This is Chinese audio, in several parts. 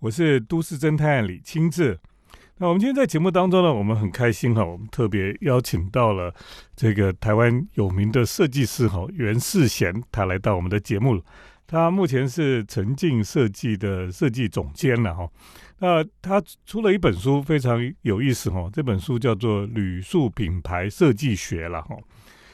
我是都市侦探李清志。那我们今天在节目当中呢，我们很开心哈，我们特别邀请到了这个台湾有名的设计师哈袁世贤，他来到我们的节目。他目前是沉浸设计的设计总监了哈。那他出了一本书，非常有意思哈。这本书叫做《旅宿品牌设计学》了哈。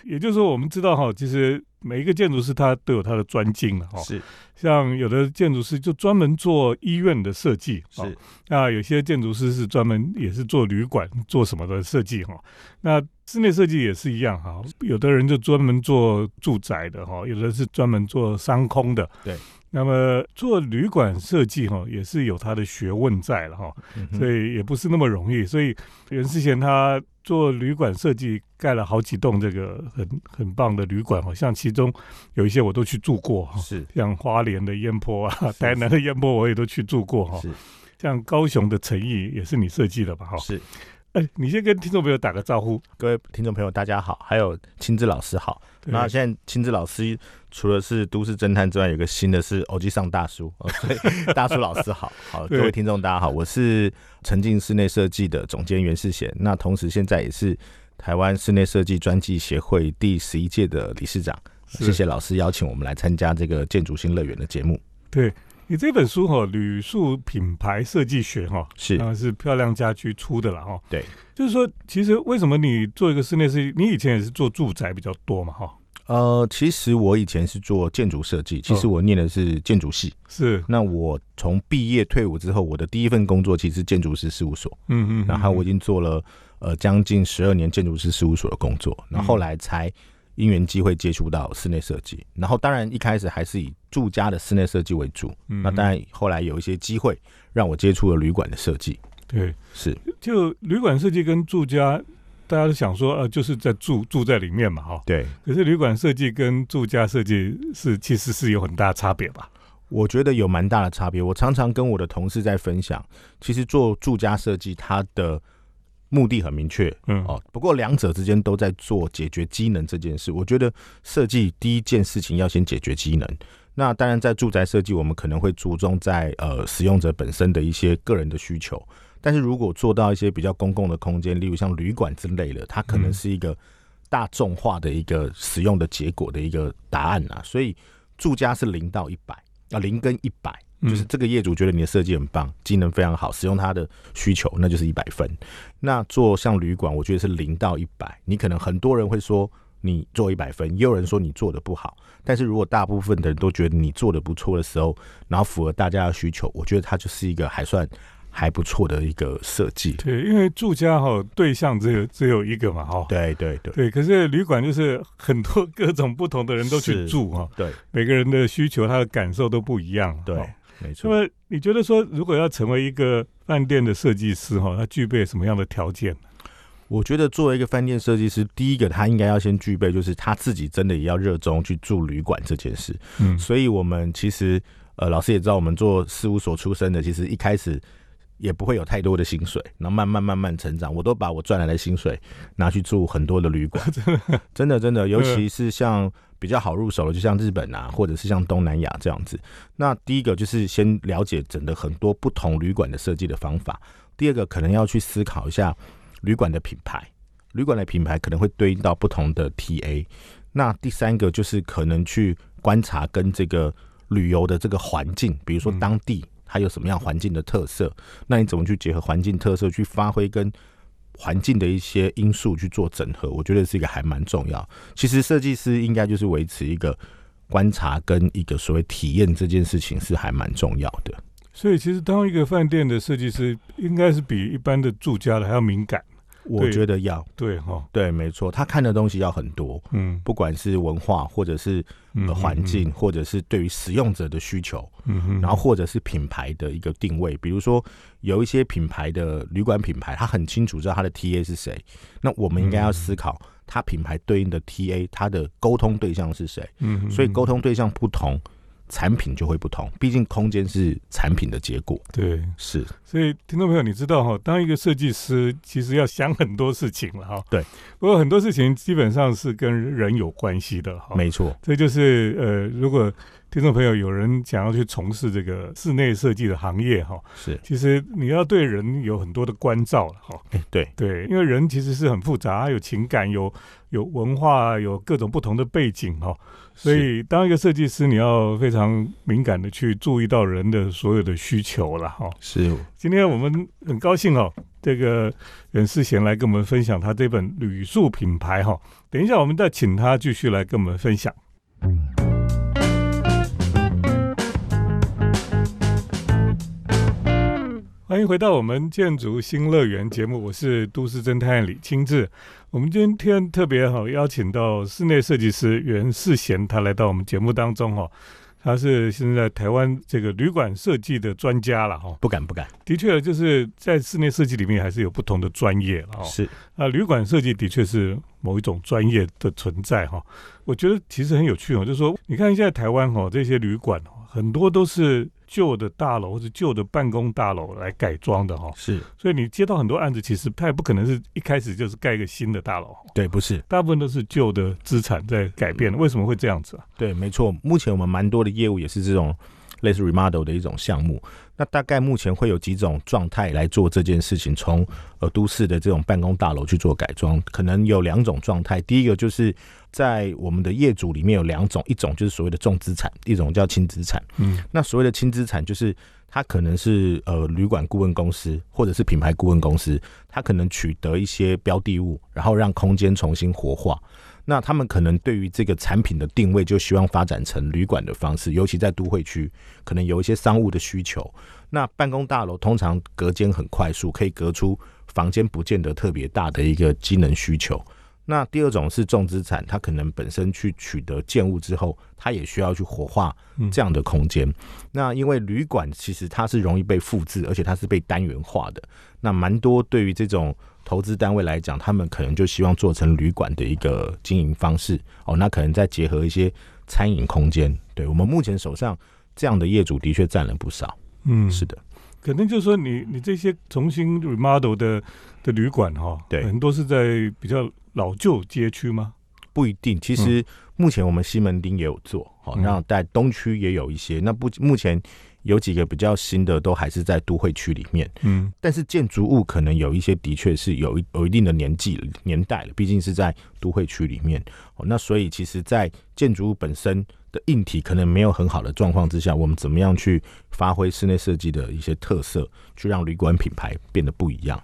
也就是说，我们知道哈，其实每一个建筑师他都有他的专精了哈。是，像有的建筑师就专门做医院的设计，是。那有些建筑师是专门也是做旅馆做什么的设计哈。那室内设计也是一样哈，有的人就专门做住宅的哈，有的是专门做商空的。对。那么做旅馆设计哈，也是有他的学问在了哈，所以也不是那么容易。所以袁世贤他做旅馆设计，盖了好几栋这个很很棒的旅馆，好像其中有一些我都去住过哈，是像花莲的烟波啊，台南的烟波我也都去住过哈，是像高雄的诚意也是你设计的吧哈？是。哎，你先跟听众朋友打个招呼。各位听众朋友，大家好，还有亲自老师好。那现在亲自老师除了是都市侦探之外，有个新的是欧吉上大叔，所以大叔老师好。好，各位听众大家好，我是沉浸室内设计的总监袁世贤。那同时现在也是台湾室内设计专技协会第十一届的理事长。谢谢老师邀请我们来参加这个建筑新乐园的节目。对。你这本书哈，《旅宿品牌设计学》哈，是啊，是漂亮家居出的了哈。对，就是说，其实为什么你做一个室内设计？你以前也是做住宅比较多嘛哈？呃，其实我以前是做建筑设计，其实我念的是建筑系。是，那我从毕业退伍之后，我的第一份工作其实是建筑师事务所。嗯嗯，然后我已经做了呃将近十二年建筑师事务所的工作，然后后来才。因缘机会接触到室内设计，然后当然一开始还是以住家的室内设计为主。那当然后来有一些机会让我接触了旅馆的设计。对，是就旅馆设计跟住家，大家都想说呃，就是在住住在里面嘛，哈。对。可是旅馆设计跟住家设计是其实是有很大差别吧？我觉得有蛮大的差别。我常常跟我的同事在分享，其实做住家设计它的。目的很明确，嗯哦，不过两者之间都在做解决机能这件事。我觉得设计第一件事情要先解决机能。那当然，在住宅设计，我们可能会注重在呃使用者本身的一些个人的需求。但是如果做到一些比较公共的空间，例如像旅馆之类的，它可能是一个大众化的一个使用的结果的一个答案啊。所以住家是零到一百啊，零跟一百。就是这个业主觉得你的设计很棒，机能非常好，使用他的需求，那就是一百分。那做像旅馆，我觉得是零到一百。你可能很多人会说你做一百分，也有人说你做的不好。但是如果大部分的人都觉得你做的不错的时候，然后符合大家的需求，我觉得它就是一个还算。还不错的一个设计，对，因为住家哈对象只有只有一个嘛哈，对对对，对，可是旅馆就是很多 各种不同的人都去住哈，对，每个人的需求他的感受都不一样，对，没错。那么你觉得说，如果要成为一个饭店的设计师哈，他具备什么样的条件？我觉得作为一个饭店设计师，第一个他应该要先具备，就是他自己真的也要热衷去住旅馆这件事。嗯，所以我们其实呃，老师也知道，我们做事务所出身的，其实一开始。也不会有太多的薪水，然后慢慢慢慢成长。我都把我赚来的薪水拿去住很多的旅馆，真 的真的，尤其是像比较好入手的，就像日本啊，或者是像东南亚这样子。那第一个就是先了解整个很多不同旅馆的设计的方法。第二个可能要去思考一下旅馆的品牌，旅馆的品牌可能会对应到不同的 TA。那第三个就是可能去观察跟这个旅游的这个环境，比如说当地。它有什么样环境的特色？那你怎么去结合环境特色，去发挥跟环境的一些因素去做整合？我觉得是一个还蛮重要。其实设计师应该就是维持一个观察跟一个所谓体验这件事情是还蛮重要的。所以，其实当一个饭店的设计师，应该是比一般的住家的还要敏感。我觉得要。对哈，对，没错，他看的东西要很多，嗯，不管是文化，或者是环境，或者是对于使用者的需求，嗯然后或者是品牌的一个定位，比如说有一些品牌的旅馆品牌，他很清楚知道他的 TA 是谁，那我们应该要思考，他品牌对应的 TA，他的沟通对象是谁，嗯，所以沟通对象不同。产品就会不同，毕竟空间是产品的结果。对，是。所以听众朋友，你知道哈，当一个设计师，其实要想很多事情了哈。对。不过很多事情基本上是跟人有关系的哈。没错。这就是呃，如果听众朋友有人想要去从事这个室内设计的行业哈，是，其实你要对人有很多的关照了哈。哎，对对，因为人其实是很复杂，有情感，有有文化，有各种不同的背景哈。所以当一个设计师，你要非常敏感的去注意到人的所有的需求了哈。是，今天我们很高兴哦，这个袁世贤来跟我们分享他这本旅宿品牌哈。等一下我们再请他继续来跟我们分享。欢迎回到我们建筑新乐园节目，我是都市侦探李清志。我们今天特别好邀请到室内设计师袁世贤，他来到我们节目当中哦。他是现在台湾这个旅馆设计的专家了哈。不敢不敢，的确就是在室内设计里面还是有不同的专业了哈。是啊，旅馆设计的确是某一种专业的存在哈。我觉得其实很有趣哦，就是说你看现在台湾哦这些旅馆哦，很多都是。旧的大楼或者旧的办公大楼来改装的哈，是，所以你接到很多案子，其实它也不可能是一开始就是盖一个新的大楼，对，不是，大部分都是旧的资产在改变。为什么会这样子啊？对，没错，目前我们蛮多的业务也是这种类似 remodel 的一种项目。那大概目前会有几种状态来做这件事情，从呃都市的这种办公大楼去做改装，可能有两种状态。第一个就是在我们的业主里面有两种，一种就是所谓的重资产，一种叫轻资产。嗯，那所谓的轻资产就是它可能是呃旅馆顾问公司或者是品牌顾问公司，它可能取得一些标的物，然后让空间重新活化。那他们可能对于这个产品的定位，就希望发展成旅馆的方式，尤其在都会区，可能有一些商务的需求。那办公大楼通常隔间很快速，可以隔出房间不见得特别大的一个机能需求。那第二种是重资产，它可能本身去取得建物之后，它也需要去活化这样的空间。那因为旅馆其实它是容易被复制，而且它是被单元化的。那蛮多对于这种。投资单位来讲，他们可能就希望做成旅馆的一个经营方式哦。那可能再结合一些餐饮空间。对我们目前手上这样的业主的确占了不少。嗯，是的，可能就是说，你你这些重新 remodel 的的旅馆哈，对，很多是在比较老旧街区吗？不一定。其实目前我们西门町也有做，好，然后在东区也有一些。那不目前。有几个比较新的，都还是在都会区里面。嗯，但是建筑物可能有一些的确是有一有一定的年纪年代了，毕竟是在都会区里面。哦，那所以其实，在建筑物本身的硬体可能没有很好的状况之下，我们怎么样去发挥室内设计的一些特色，去让旅馆品牌变得不一样？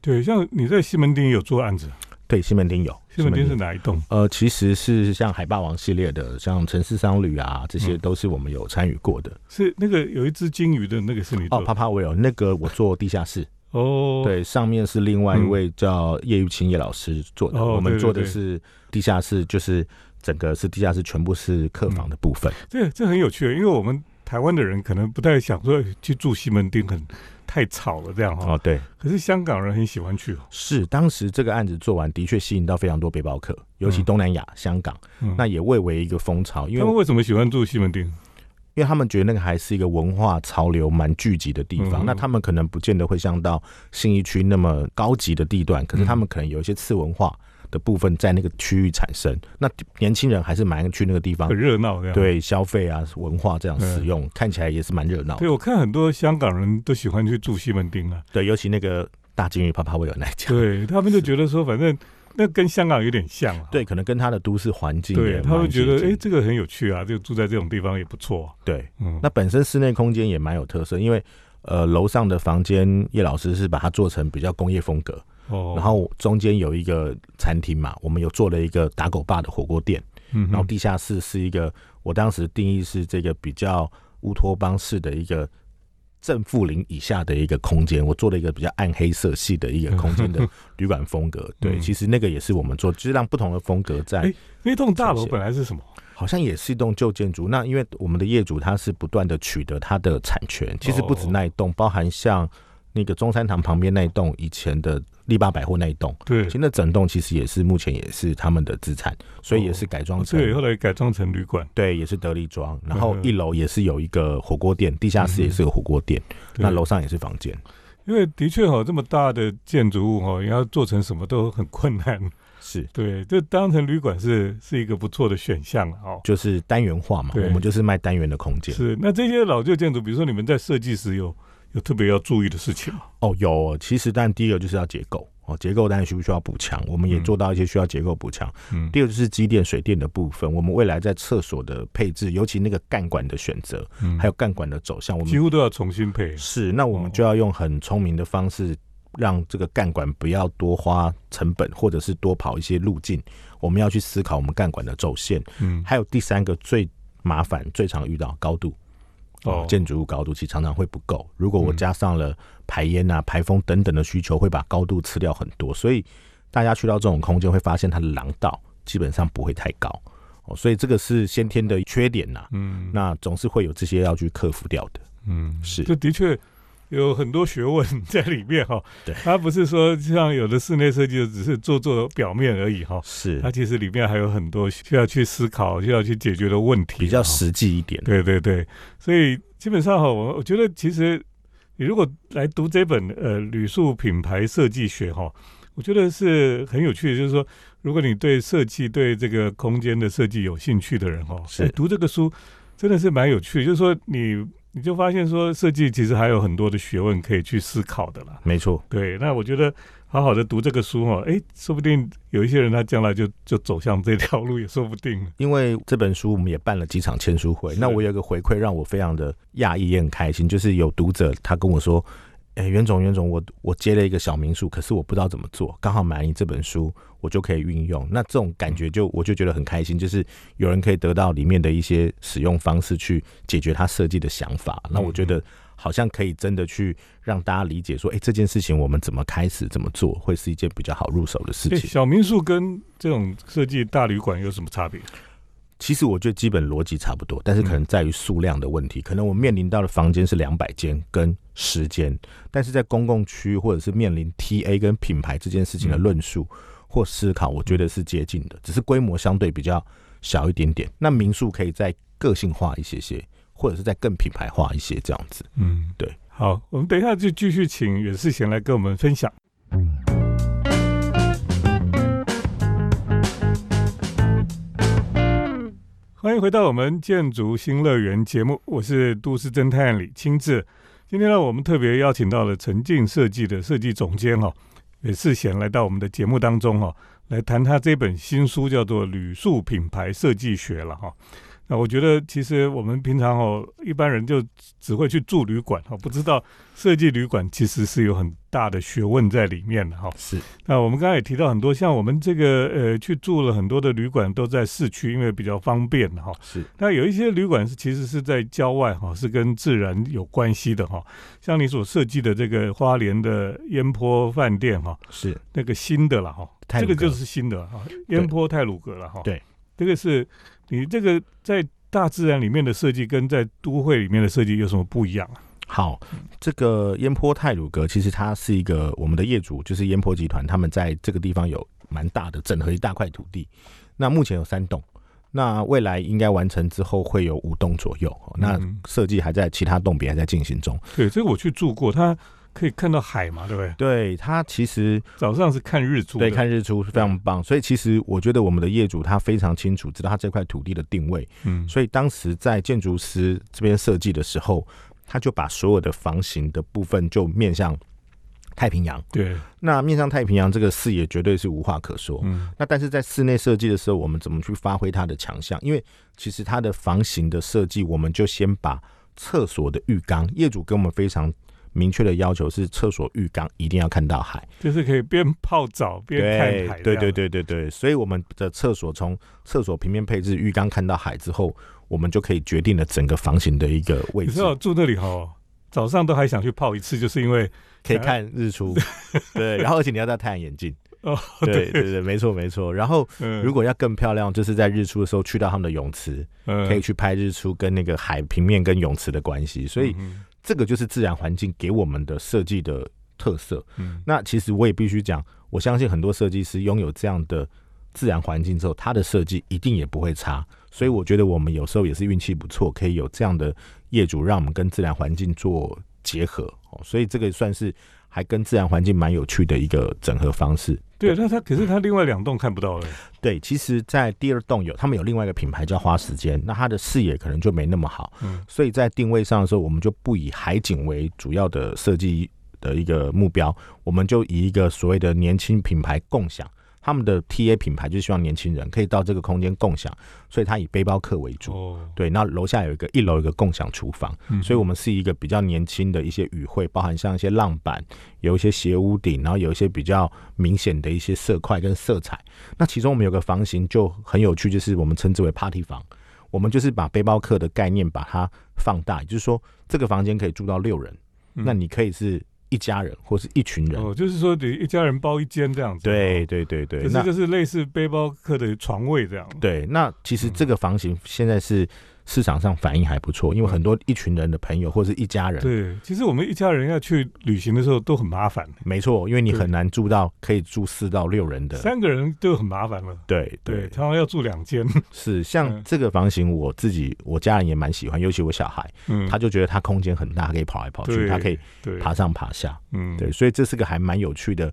对，像你在西门町有做案子。对，西门町有。西门町是哪一栋？呃，其实是像海霸王系列的，像城市商旅啊，这些都是我们有参与过的。是那个有一只金鱼的那个是你哦，帕帕维尔那个我做地下室哦。对，上面是另外一位叫叶玉清叶老师做的。我们做的是地下室，就是整个是地下室，全部是客房的部分。这这很有趣，因为我们台湾的人可能不太想说去住西门町，很。太吵了，这样哈。哦，对。可是香港人很喜欢去。是，当时这个案子做完，的确吸引到非常多背包客，尤其东南亚、香港，那也蔚为一个风潮。因为他们为什么喜欢住西门町？因为他们觉得那个还是一个文化潮流蛮聚集的地方。那他们可能不见得会像到信义区那么高级的地段，可是他们可能有一些次文化。的部分在那个区域产生，那年轻人还是蛮去那个地方，很热闹的，对消费啊文化这样使用，看起来也是蛮热闹。对我看很多香港人都喜欢去住西门町啊，对，尤其那个大金鱼啪啪会有那家，对他们就觉得说，反正 那跟香港有点像，啊。对，可能跟他的都市环境，对他们觉得哎，这个很有趣啊，就住在这种地方也不错。对，嗯，那本身室内空间也蛮有特色，因为呃楼上的房间叶老师是把它做成比较工业风格。哦，然后中间有一个餐厅嘛，我们有做了一个打狗爸的火锅店，嗯，然后地下室是一个，我当时定义是这个比较乌托邦式的一个正负零以下的一个空间，我做了一个比较暗黑色系的一个空间的 旅馆风格。对，其实那个也是我们做，就是让不同的风格在。那栋大楼本来是什么？好像也是一栋旧建筑。那因为我们的业主他是不断的取得他的产权，其实不止那一栋，包含像那个中山堂旁边那一栋以前的。力霸百货那一栋，对，其实那整栋其实也是目前也是他们的资产，所以也是改装成，对，后来改装成旅馆，对，也是得力庄。然后一楼也是有一个火锅店，地下室也是有火锅店，那楼上也是房间。因为的确哈，这么大的建筑物哈，要做成什么都很困难。是对，就当成旅馆是是一个不错的选项了哦。就是单元化嘛，我们就是卖单元的空间。是，那这些老旧建筑，比如说你们在设计时有有特别要注意的事情吗？哦，有，其实但第一个就是要结构哦，结构当然需不需要补强，我们也嗯做到一些需要结构补强。嗯，第二个就是机电、水电的部分，我们未来在厕所的配置，尤其那个干管的选择，嗯还有干管的走向，我们几乎都要重新配。是那我们哦就要用很聪明的方式，让这个干管不要多花成本，或者是多跑一些路径。我们要去思考我们干管的走线。嗯，还有第三个最麻烦、最常遇到高度。哦建筑物高度其实常常会不够。如果我嗯加上了排烟啊、排风等等的需求，会把高度吃掉很多。所以大家去到这种空间，会发现它的廊道基本上不会太高。哦，所以这个是先天的缺点呐、嗯，那总是会有这些要去克服掉的。嗯是这的确有很多学问 在里面哈。对它不是说像有的室内设计就只是做做表面而已哈。是它其实里面还有很多需要去思考、需要去解决的问题，哈比较实际一点。对对对，所以基本上哈，我我觉得其实你如果来读这本呃旅宿品牌设计学哈，我觉得是很有趣的。就是说，如果你对设计、对这个空间的设计有兴趣的人哈，是哎读这个书真的是蛮有趣的。就是说你你就发现说，设计其实还有很多的学问可以去思考的啦。没错，对，那我觉得好好的读这个书哈，哎，说不定有一些人他将来就就走向这条路也说不定。因为这本书我们也办了几场签书会，那我有一个回馈让我非常的讶异，也很开心，就是有读者他跟我说：“哎、袁总，袁总，我我接了一个小民宿，可是我不知道怎么做，刚好买你这本书，我就可以运用。那这种感觉就我就觉得很开心，就是有人可以得到里面的一些使用方式去解决他设计的想法。那我觉得好像可以真的去让大家理解说，哎、这件事情我们怎么开始怎么做，会是一件比较好入手的事哎，情。小民宿跟这种设计大旅馆有什么差别？其实我觉得基本逻辑差不多，但是可能在于数量的问题。可能我面临到的房间是两百间跟十间，但是在公共区或者是面临 TA 跟品牌这件事情的论述或思考，我觉得是接近的，只是规模相对比较小一点点。那民宿可以再个性化一些些，或者是再更品牌化一些这样子。嗯，对。好，我们等一下就继续请袁世贤来跟我们分享。欢迎回到我们建筑新乐园节目，我是都市侦探李清志。今天呢，我们特别邀请到了沉浸设计的设计总监哈李世贤来到我们的节目当中哈，来谈他这本新书叫做《旅宿品牌设计学》了哈。那我觉得，其实我们平常哦，一般人就只会去住旅馆哈，不知道设计旅馆其实是有很大的学问在里面的哈。是那我们刚才也提到很多，像我们这个呃去住了很多的旅馆都在市区，因为比较方便哈。是那有一些旅馆是其实是在郊外哈，是跟自然有关系的哈。像你所设计的这个花莲的烟坡饭店哈，是，那个新的了哈，这个就是新的了哈，烟坡泰鲁阁了哈。对，这个是你这个在大自然里面的设计跟在都会里面的设计有什么不一样啊？好，这个烟坡泰鲁阁其实它是一个我们的业主，就是烟坡集团，他们在这个地方有蛮大的整合一大块土地。那目前有三栋，那未来应该完成之后会有五栋左右。哦那嗯设计还在其他栋别还在进行中。对，这个我去住过，它可以看到海嘛，对不对？对它其实早上是看日出，对看日出是非常棒，所以其实我觉得我们的业主他非常清楚知道他这块土地的定位，嗯，所以当时在建筑师这边设计的时候，他就把所有的房型的部分就面向太平洋。对，那面向太平洋这个视野绝对是无话可说。嗯那但是在室内设计的时候，我们怎么去发挥它的强项？因为其实它的房型的设计，我们就先把厕所的浴缸，业主跟我们非常明确的要求是，厕所浴缸一定要看到海。就是可以边泡澡边看海，对对，对对对，所以我们的厕所从厕所平面配置浴缸看到海之后，我们就可以决定了整个房型的一个位置你知，道住那里哈，早上都还想去泡一次，就是因为可以看日出。对，然后而且你要戴太阳眼镜。哦，对对对，没错没错。然后嗯如果要更漂亮，就是在日出的时候去到他们的泳池，嗯可以去拍日出跟那个海平面跟泳池的关系。所以嗯这个就是自然环境给我们的设计的特色。嗯那其实我也必须讲，我相信很多设计师拥有这样的自然环境之后，他的设计一定也不会差。所以我觉得我们有时候也是运气不错，可以有这样的业主，让我们跟自然环境做结合哦，所以这个算是还跟自然环境蛮有趣的一个整合方式。对，那它可是它另外两栋看不到了。对，其实，在第二栋有他们有另外一个品牌叫花时间，那它的视野可能就没那么好，嗯，所以在定位上的时候，我们就不以海景为主要的设计的一个目标，我们就以一个所谓的年轻品牌共享。他们的 T A 品牌就是希望年轻人可以到这个空间共享，所以它以背包客为主。哦，对，那楼下有一个一楼一个共享厨房，所以我们是一个比较年轻的一些语汇，包含像一些浪板，有一些斜屋顶，然后有一些比较明显的一些色块跟色彩。那其中我们有个房型就很有趣，就是我们称之为 Party 房，我们就是把背包客的概念把它放大，也就是说这个房间可以住到六人，那你可以是。一家人或是一群人哦，就是说得一家人包一间这样子。对对对对，那就是类似背包客的床位这样。对，那其实这个房型现在是。市场上反应还不错，因为很多一群人的朋友或者一家人。对，其实我们一家人要去旅行的时候都很麻烦。没错，因为你很难住到可以住四到六人的，三个人就很麻烦了。对对，常常要住两间。是，像这个房型，我自己我家人也蛮喜欢，尤其我小孩，嗯，他就觉得他空间很大，可以跑来跑去，他可以爬上爬下，嗯，对，所以这是个还蛮有趣的。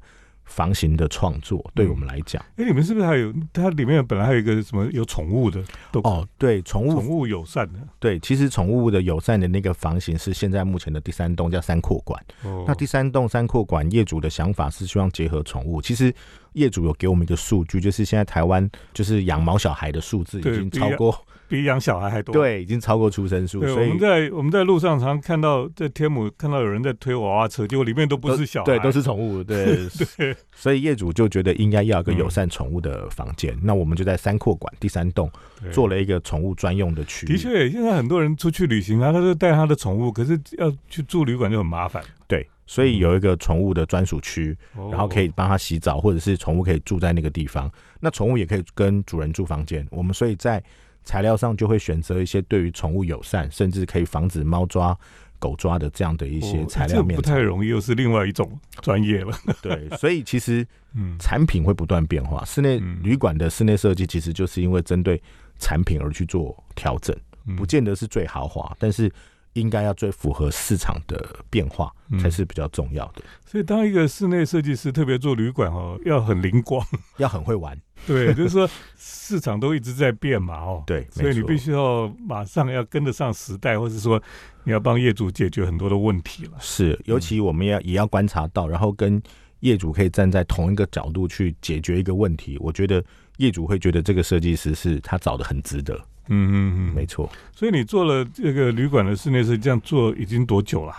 房型的创作对我们来讲，哎，你们是不是还有它里面本来还有一个什么有宠物的？哦，对，宠物宠物友善的，对，其实宠物的友善的那个房型是现在目前的第三栋叫三阔馆。哦，那第三栋三阔馆业主的想法是希望结合宠物，其实。业主有给我们一个数据，就是现在台湾就是养毛小孩的数字已经超过比养小孩还多，对，已经超过出生数。所以我们在我们在路上常看到在天母看到有人在推娃娃车，结果里面都不是小孩，对，都是宠物，对 对。所以业主就觉得应该要一个友善宠物的房间，那我们就在三扩馆第三栋做了一个宠物专用的区。的确，现在很多人出去旅行啊，他就带他的宠物，可是要去住旅馆就很麻烦。对。所以有一个宠物的专属区，然后可以帮它洗澡，或者是宠物可以住在那个地方。那宠物也可以跟主人住房间。我们所以在材料上就会选择一些对于宠物友善，甚至可以防止猫抓、狗抓的这样的一些材料面。不太容易，又是另外一种专业了。对，所以其实嗯，产品会不断变化。室内旅馆的室内设计其实就是因为针对产品而去做调整，不见得是最豪华，但是。应该要最符合市场的变化才是比较重要的。所以，当一个室内设计师，特别做旅馆哦，要很灵光，要很会玩。对，就是说市场都一直在变嘛，哦，对，所以你必须要马上要跟得上时代，或是说你要帮业主解决很多的问题了。是，尤其我们要也要观察到，然后跟业主可以站在同一个角度去解决一个问题。我觉得业主会觉得这个设计师是他找的很值得。嗯嗯嗯，没错。所以你做了这个旅馆的室内设计，这样做已经多久了？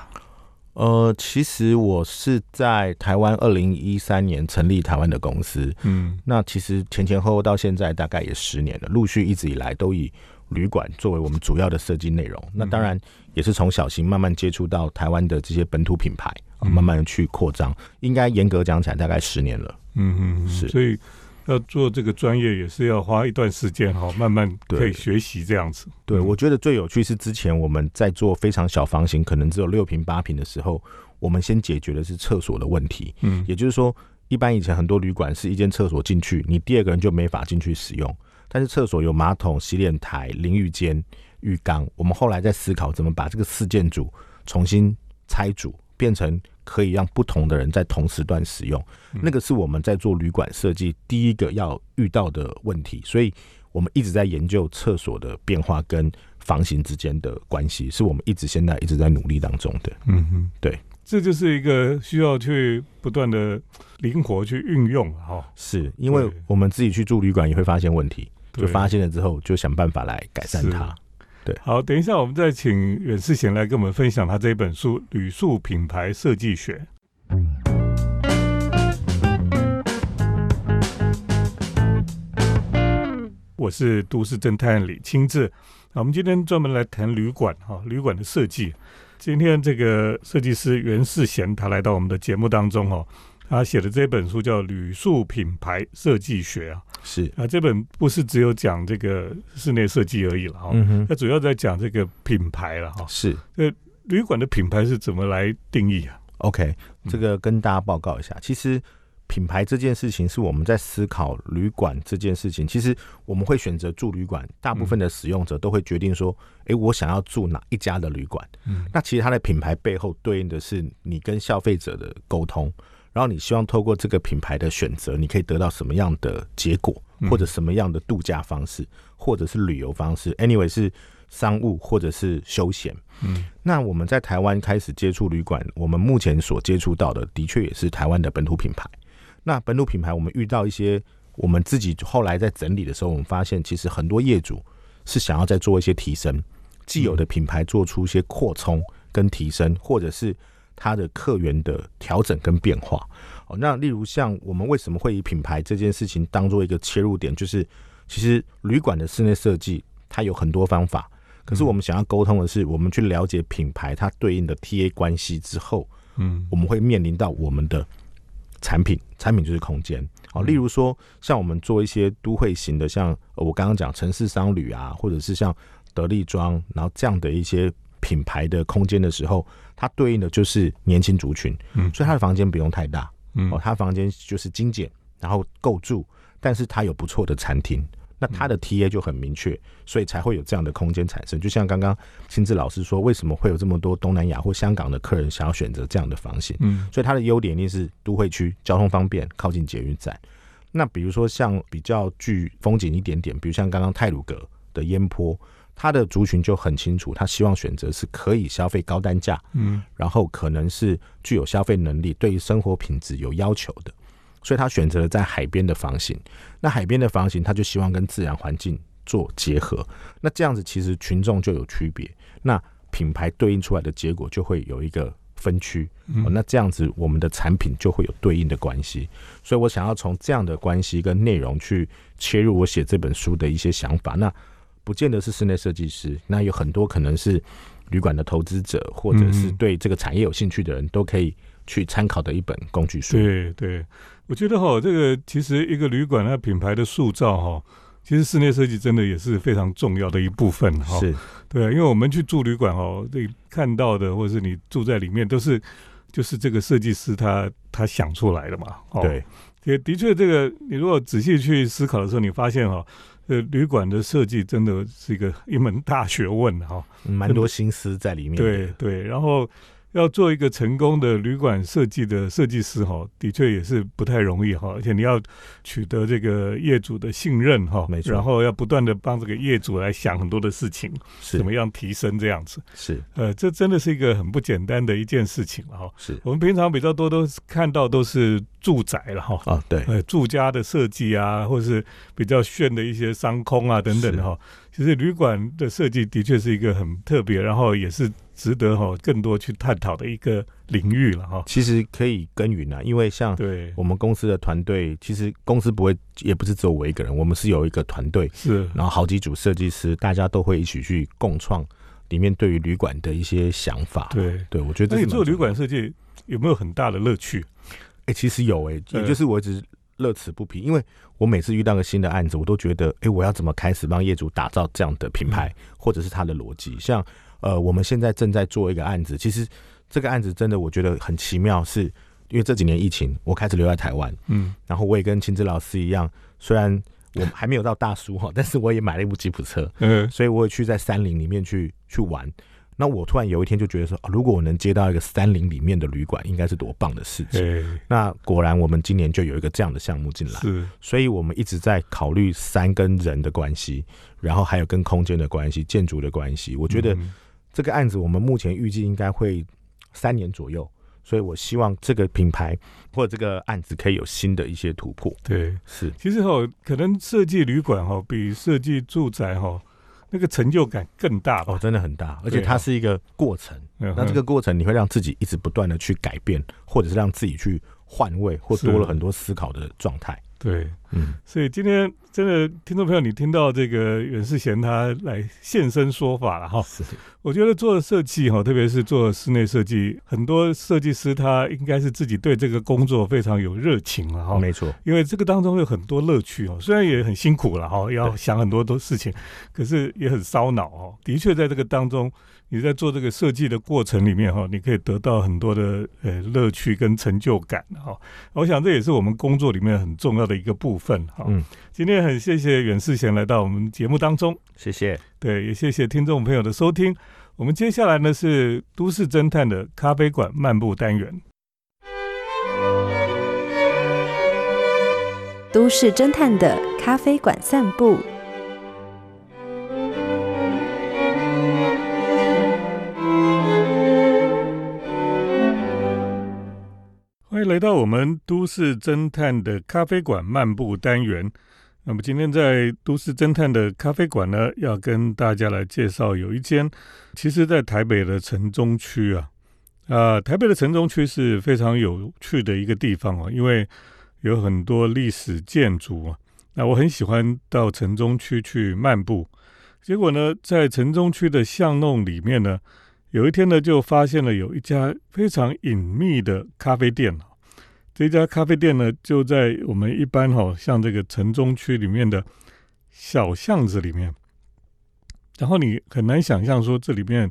呃，其实我是在台湾二零一三年成立台湾的公司。嗯，那其实前前后后到现在大概也十年了，陆续一直以来都以旅馆作为我们主要的设计内容。那当然也是从小型慢慢接触到台湾的这些本土品牌，慢慢去扩张。应该严格讲起来，大概十年了。嗯嗯，是。所以。要做这个专业也是要花一段时间哈，慢慢可以学习这样子。对，我觉得最有趣是之前我们在做非常小房型，可能只有六平八平的时候，我们先解决的是厕所的问题。嗯，也就是说，一般以前很多旅馆是一间厕所进去，你第二个人就没法进去使用。但是厕所有马桶、洗脸台、淋浴间、浴缸，我们后来在思考怎么把这个四件组重新拆组，变成。可以让不同的人在同时段使用，那个是我们在做旅馆设计第一个要遇到的问题，所以我们一直在研究厕所的变化跟房型之间的关系，是我们一直现在一直在努力当中的。嗯哼，对，这就是一个需要去不断的灵活去运用哈。是因为我们自己去住旅馆也会发现问题，就发现了之后就想办法来改善它。好，等一下，我们再请袁世贤来跟我们分享他这一本书《旅宿品牌设计学》。我是都市侦探李清志，我们今天专门来谈旅馆哈，旅馆的设计。今天这个设计师袁世贤他来到我们的节目当中哦。他写的这本书叫《旅宿品牌设计学》啊，是啊，这本不是只有讲这个室内设计而已了哈，它主要在讲这个品牌了哈。是，呃，旅馆的品牌是怎么来定义啊？OK，这个跟大家报告一下，其实品牌这件事情是我们在思考旅馆这件事情。其实我们会选择住旅馆，大部分的使用者都会决定说：“诶，我想要住哪一家的旅馆。”嗯，那其实它的品牌背后对应的是你跟消费者的沟通，然后你希望透过这个品牌的选择，你可以得到什么样的结果，或者什么样的度假方式，或者是旅游方式。Anyway 是。商务或者是休闲，嗯，那我们在台湾开始接触旅馆，我们目前所接触到的，的确也是台湾的本土品牌。那本土品牌，我们遇到一些，我们自己后来在整理的时候，我们发现其实很多业主是想要再做一些提升，既有的品牌做出一些扩充跟提升，或者是它的客源的调整跟变化。哦，那例如像我们为什么会以品牌这件事情当做一个切入点，就是其实旅馆的室内设计它有很多方法。可是我们想要沟通的是，我们去了解品牌它对应的 TA 关系之后，嗯，我们会面临到我们的产品，产品就是空间。哦，例如说，像我们做一些都会型的，像我刚刚讲城市商旅啊，或者是像得力庄，然后这样的一些品牌的空间的时候，它对应的就是年轻族群，嗯，所以他的房间不用太大，嗯，哦，他房间就是精简，然后够住，但是它有不错的餐厅。那他的 TA 就很明确，所以才会有这样的空间产生。就像刚刚亲自老师说，为什么会有这么多东南亚或香港的客人想要选择这样的房型？嗯，所以它的优点一定是都会区，交通方便，靠近捷运站。那比如说像比较具风景一点点，比如像刚刚泰鲁阁的烟坡，它的族群就很清楚，他希望选择是可以消费高单价，嗯，然后可能是具有消费能力，对于生活品质有要求的。所以他选择了在海边的房型，那海边的房型，他就希望跟自然环境做结合。那这样子其实群众就有区别，那品牌对应出来的结果就会有一个分区。那这样子我们的产品就会有对应的关系。所以我想要从这样的关系跟内容去切入我写这本书的一些想法。那不见得是室内设计师，那有很多可能是旅馆的投资者，或者是对这个产业有兴趣的人都可以去参考的一本工具书。对对。我觉得哈，这个其实一个旅馆它品牌的塑造哈，其实室内设计真的也是非常重要的一部分哈。是，对啊，因为我们去住旅馆哦，这看到的或者是你住在里面，都是就是这个设计师他他想出来的嘛。对，也的确，这个你如果仔细去思考的时候，你发现哈，呃，旅馆的设计真的是一个一门大学问哈，蛮多心思在里面。对对，然后。要做一个成功的旅馆设计的设计师哈，的确也是不太容易哈，而且你要取得这个业主的信任哈，没错，然后要不断的帮这个业主来想很多的事情，怎么样提升这样子，是，呃，这真的是一个很不简单的一件事情了哈。是。我们平常比较多都是看到都是住宅了哈，啊对，呃，住家的设计啊，或者是比较炫的一些商空啊等等的哈，其实旅馆的设计的确是一个很特别，然后也是。值得哈更多去探讨的一个领域了哈。其实可以耕耘啊，因为像对我们公司的团队，其实公司不会，也不是只有我一个人，我们是有一个团队，是，然后好几组设计师，大家都会一起去共创里面对于旅馆的一些想法。对，对我觉得那你做旅馆设计有没有很大的乐趣？哎，其实有哎，也就是我一直乐此不疲，因为我每次遇到个新的案子，我都觉得，哎，我要怎么开始帮业主打造这样的品牌，或者是他的逻辑，像。呃，我们现在正在做一个案子，其实这个案子真的我觉得很奇妙，是因为这几年疫情，我开始留在台湾，嗯，然后我也跟秦子老师一样，虽然我还没有到大叔哈，但是我也买了一部吉普车，嗯，所以我也去在山林里面去去玩。那我突然有一天就觉得说，如果我能接到一个山林里面的旅馆，应该是多棒的事情。那果然，我们今年就有一个这样的项目进来，是，所以我们一直在考虑山跟人的关系，然后还有跟空间的关系、建筑的关系。我觉得。这个案子我们目前预计应该会三年左右，所以我希望这个品牌或者这个案子可以有新的一些突破。对，是，其实哈，可能设计旅馆哈比设计住宅哈那个成就感更大哦，真的很大，而且它是一个过程。那这个过程你会让自己一直不断的去改变，或者是让自己去换位，或多了很多思考的状态。对，嗯，所以今天真的听众朋友，你听到这个袁世贤他来现身说法了哈。是，我觉得做设计哈，特别是做室内设计，很多设计师他应该是自己对这个工作非常有热情了哈。没错，因为这个当中有很多乐趣哦，虽然也很辛苦了哈，要想很多多事情，可是也很烧脑哦。的确，在这个当中。你在做这个设计的过程里面哈，你可以得到很多的呃乐趣跟成就感哈。我想这也是我们工作里面很重要的一个部分哈。嗯，今天很谢谢袁世贤来到我们节目当中，谢谢。对，也谢谢听众朋友的收听。我们接下来呢是都市侦探的咖啡馆漫步单元，都市侦探的咖啡馆散步。来到我们都市侦探的咖啡馆漫步单元，那么今天在都市侦探的咖啡馆呢，要跟大家来介绍有一间，其实在台北的城中区啊，啊，台北的城中区是非常有趣的一个地方哦，因为有很多历史建筑啊，那我很喜欢到城中区去漫步，结果呢，在城中区的巷弄里面呢，有一天呢，就发现了有一家非常隐秘的咖啡店这家咖啡店呢，就在我们一般哈，像这个城中区里面的小巷子里面，然后你很难想象说这里面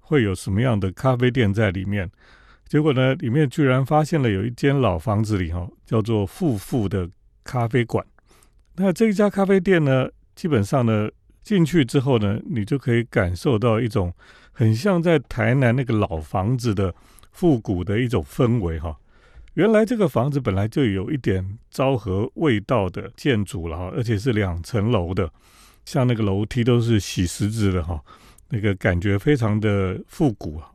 会有什么样的咖啡店在里面。结果呢，里面居然发现了有一间老房子里哈，叫做富富的咖啡馆。那这一家咖啡店呢，基本上呢进去之后呢，你就可以感受到一种很像在台南那个老房子的复古的一种氛围哈。原来这个房子本来就有一点昭和味道的建筑了哈，而且是两层楼的，像那个楼梯都是洗石子的哈，那个感觉非常的复古哈。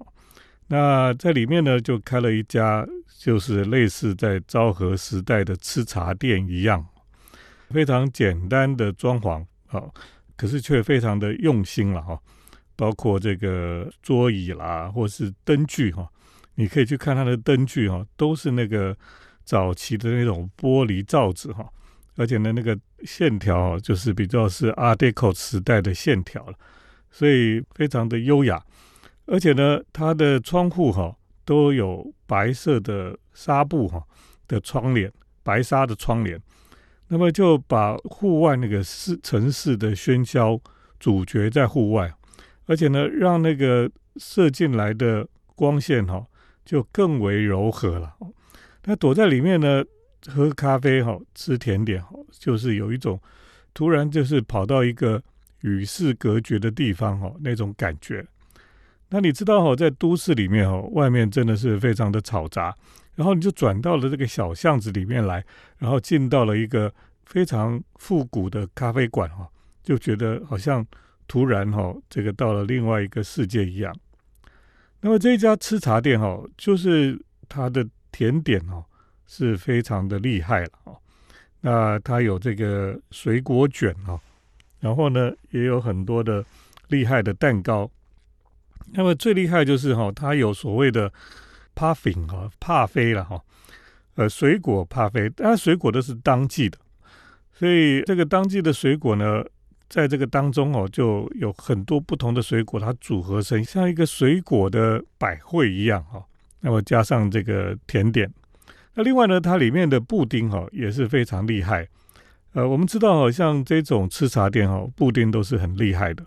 那在里面呢，就开了一家，就是类似在昭和时代的吃茶店一样，非常简单的装潢啊，可是却非常的用心了哈，包括这个桌椅啦，或是灯具哈。你可以去看它的灯具哈，都是那个早期的那种玻璃罩子哈，而且呢，那个线条就是比较是 Art Deco 时代的线条了，所以非常的优雅。而且呢，它的窗户哈都有白色的纱布哈的窗帘，白纱的窗帘，那么就把户外那个市城市的喧嚣主角在户外，而且呢，让那个射进来的光线哈。就更为柔和了。那躲在里面呢，喝咖啡哈，吃甜点哈，就是有一种突然就是跑到一个与世隔绝的地方哈，那种感觉。那你知道哈，在都市里面哈，外面真的是非常的嘈杂，然后你就转到了这个小巷子里面来，然后进到了一个非常复古的咖啡馆哈，就觉得好像突然哈，这个到了另外一个世界一样。那么这一家吃茶店哈，就是它的甜点哦，是非常的厉害了哦。那它有这个水果卷哦，然后呢也有很多的厉害的蛋糕。那么最厉害就是哈，它有所谓的 puffing 哈，帕菲了哈，呃，水果帕菲，当然水果都是当季的，所以这个当季的水果呢。在这个当中哦，就有很多不同的水果，它组合成像一个水果的百汇一样哈。那么加上这个甜点，那另外呢，它里面的布丁哈也是非常厉害。呃，我们知道，好像这种吃茶店哈，布丁都是很厉害的。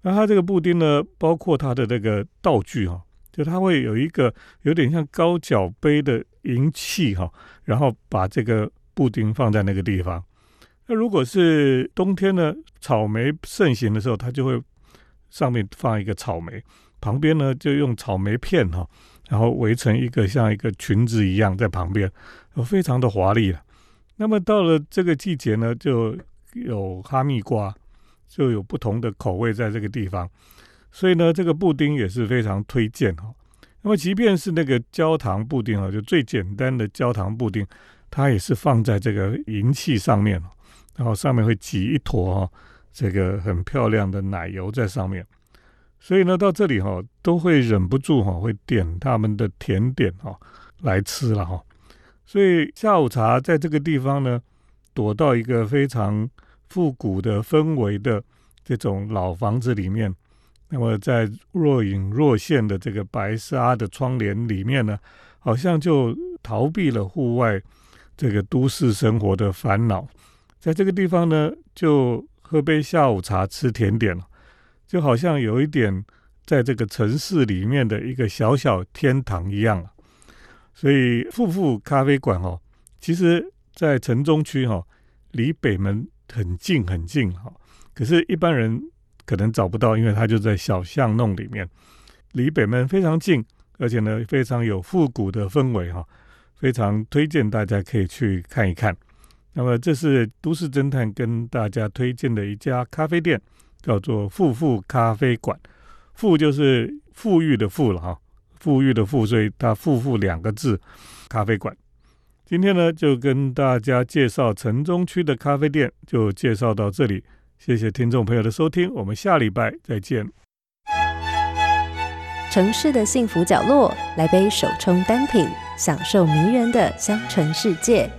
那它这个布丁呢，包括它的这个道具哈，就它会有一个有点像高脚杯的银器哈，然后把这个布丁放在那个地方。那如果是冬天呢，草莓盛行的时候，它就会上面放一个草莓，旁边呢就用草莓片哈，然后围成一个像一个裙子一样在旁边，非常的华丽了。那么到了这个季节呢，就有哈密瓜，就有不同的口味在这个地方，所以呢，这个布丁也是非常推荐哈。那么即便是那个焦糖布丁啊，就最简单的焦糖布丁，它也是放在这个银器上面然后上面会挤一坨哈，这个很漂亮的奶油在上面，所以呢，到这里哈都会忍不住哈会点他们的甜点哈来吃了哈。所以下午茶在这个地方呢，躲到一个非常复古的氛围的这种老房子里面。那么在若隐若现的这个白纱的窗帘里面呢，好像就逃避了户外这个都市生活的烦恼，在这个地方呢，就喝杯下午茶，吃甜点，就好像有一点在这个城市里面的一个小小天堂一样所以富富咖啡馆哦，其实在城中区哈，离北门很近很近哈，可是一般人。可能找不到，因为它就在小巷弄里面，离北门非常近，而且呢非常有复古的氛围哈，非常推荐大家可以去看一看。那么这是都市侦探跟大家推荐的一家咖啡店，叫做富富咖啡馆。富就是富裕的富了哈，富裕的富，所以它富富两个字，咖啡馆。今天呢就跟大家介绍城中区的咖啡店，就介绍到这里。谢谢听众朋友的收听，我们下礼拜再见。城市的幸福角落，来杯手冲单品，享受迷人的香醇世界。